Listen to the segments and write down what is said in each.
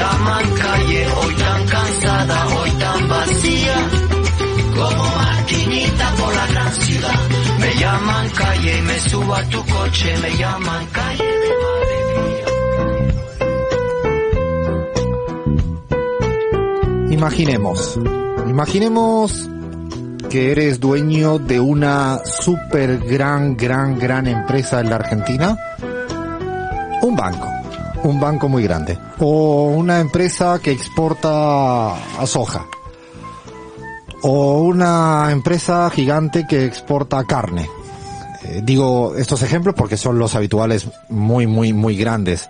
Llaman calle, hoy tan cansada, hoy tan vacía. Como maquinita por la gran ciudad. Me llaman calle me subo a tu coche. Me llaman calle de alegría. Imaginemos, imaginemos que eres dueño de una super gran, gran, gran empresa en la Argentina. Un banco, un banco muy grande. O una empresa que exporta a soja. O una empresa gigante que exporta carne. Eh, digo estos ejemplos porque son los habituales muy, muy, muy grandes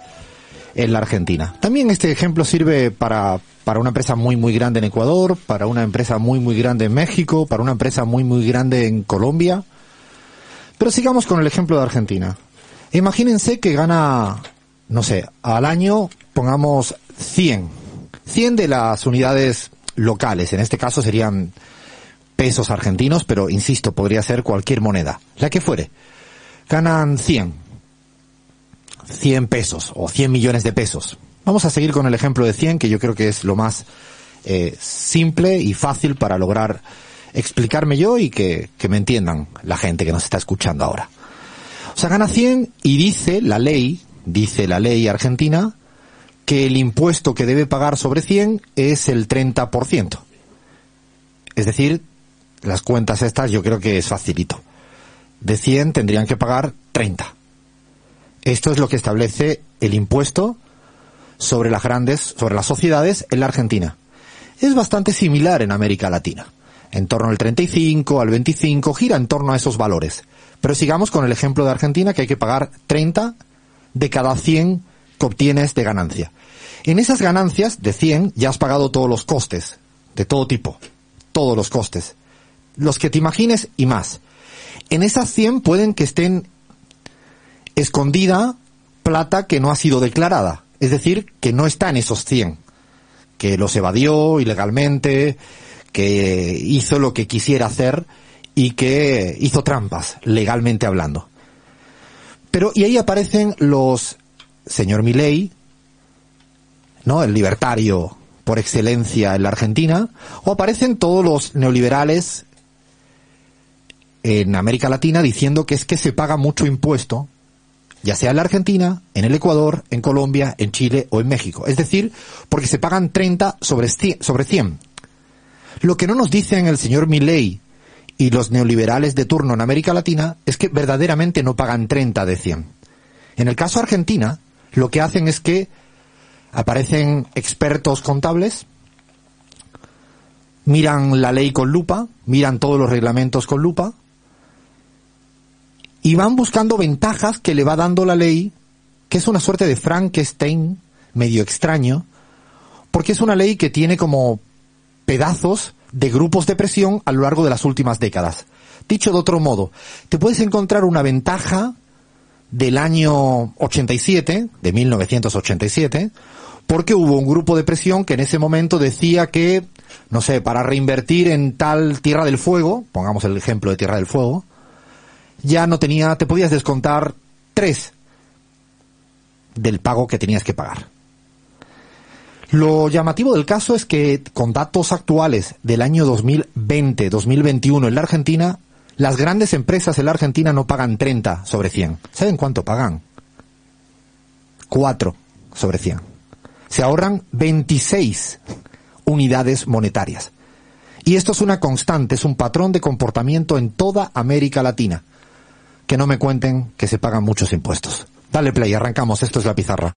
en la Argentina. También este ejemplo sirve para, para una empresa muy muy grande en Ecuador, para una empresa muy muy grande en México, para una empresa muy muy grande en Colombia. Pero sigamos con el ejemplo de Argentina. Imagínense que gana, no sé, al año pongamos 100. 100 de las unidades locales, en este caso serían pesos argentinos, pero insisto, podría ser cualquier moneda, la que fuere. Ganan 100. 100 pesos o 100 millones de pesos. Vamos a seguir con el ejemplo de 100, que yo creo que es lo más eh, simple y fácil para lograr explicarme yo y que, que me entiendan la gente que nos está escuchando ahora. O sea, gana 100 y dice la ley, dice la ley argentina, que el impuesto que debe pagar sobre 100 es el 30%. Es decir, las cuentas estas yo creo que es facilito. De 100 tendrían que pagar 30. Esto es lo que establece el impuesto sobre las grandes, sobre las sociedades en la Argentina. Es bastante similar en América Latina. En torno al 35, al 25, gira en torno a esos valores. Pero sigamos con el ejemplo de Argentina que hay que pagar 30 de cada 100 que obtienes de ganancia. En esas ganancias de 100 ya has pagado todos los costes, de todo tipo, todos los costes, los que te imagines y más. En esas 100 pueden que estén escondida plata que no ha sido declarada, es decir, que no está en esos 100, que los evadió ilegalmente, que hizo lo que quisiera hacer y que hizo trampas, legalmente hablando. Pero, y ahí aparecen los, señor Milei, ¿no? El libertario por excelencia en la Argentina, o aparecen todos los neoliberales en América Latina diciendo que es que se paga mucho impuesto ya sea en la Argentina, en el Ecuador, en Colombia, en Chile o en México. Es decir, porque se pagan 30 sobre 100. Sobre 100. Lo que no nos dicen el señor Milley y los neoliberales de turno en América Latina es que verdaderamente no pagan 30 de 100. En el caso Argentina, lo que hacen es que aparecen expertos contables, miran la ley con lupa, miran todos los reglamentos con lupa, y van buscando ventajas que le va dando la ley, que es una suerte de Frankenstein medio extraño, porque es una ley que tiene como pedazos de grupos de presión a lo largo de las últimas décadas. Dicho de otro modo, te puedes encontrar una ventaja del año 87, de 1987, porque hubo un grupo de presión que en ese momento decía que, no sé, para reinvertir en tal Tierra del Fuego, pongamos el ejemplo de Tierra del Fuego, ya no tenía, te podías descontar tres del pago que tenías que pagar. Lo llamativo del caso es que con datos actuales del año 2020-2021 en la Argentina, las grandes empresas en la Argentina no pagan 30 sobre 100. ¿Saben cuánto pagan? 4 sobre 100. se ahorran 26 unidades monetarias. Y esto es una constante, es un patrón de comportamiento en toda América Latina. Que no me cuenten que se pagan muchos impuestos. Dale play, arrancamos, esto es la pizarra.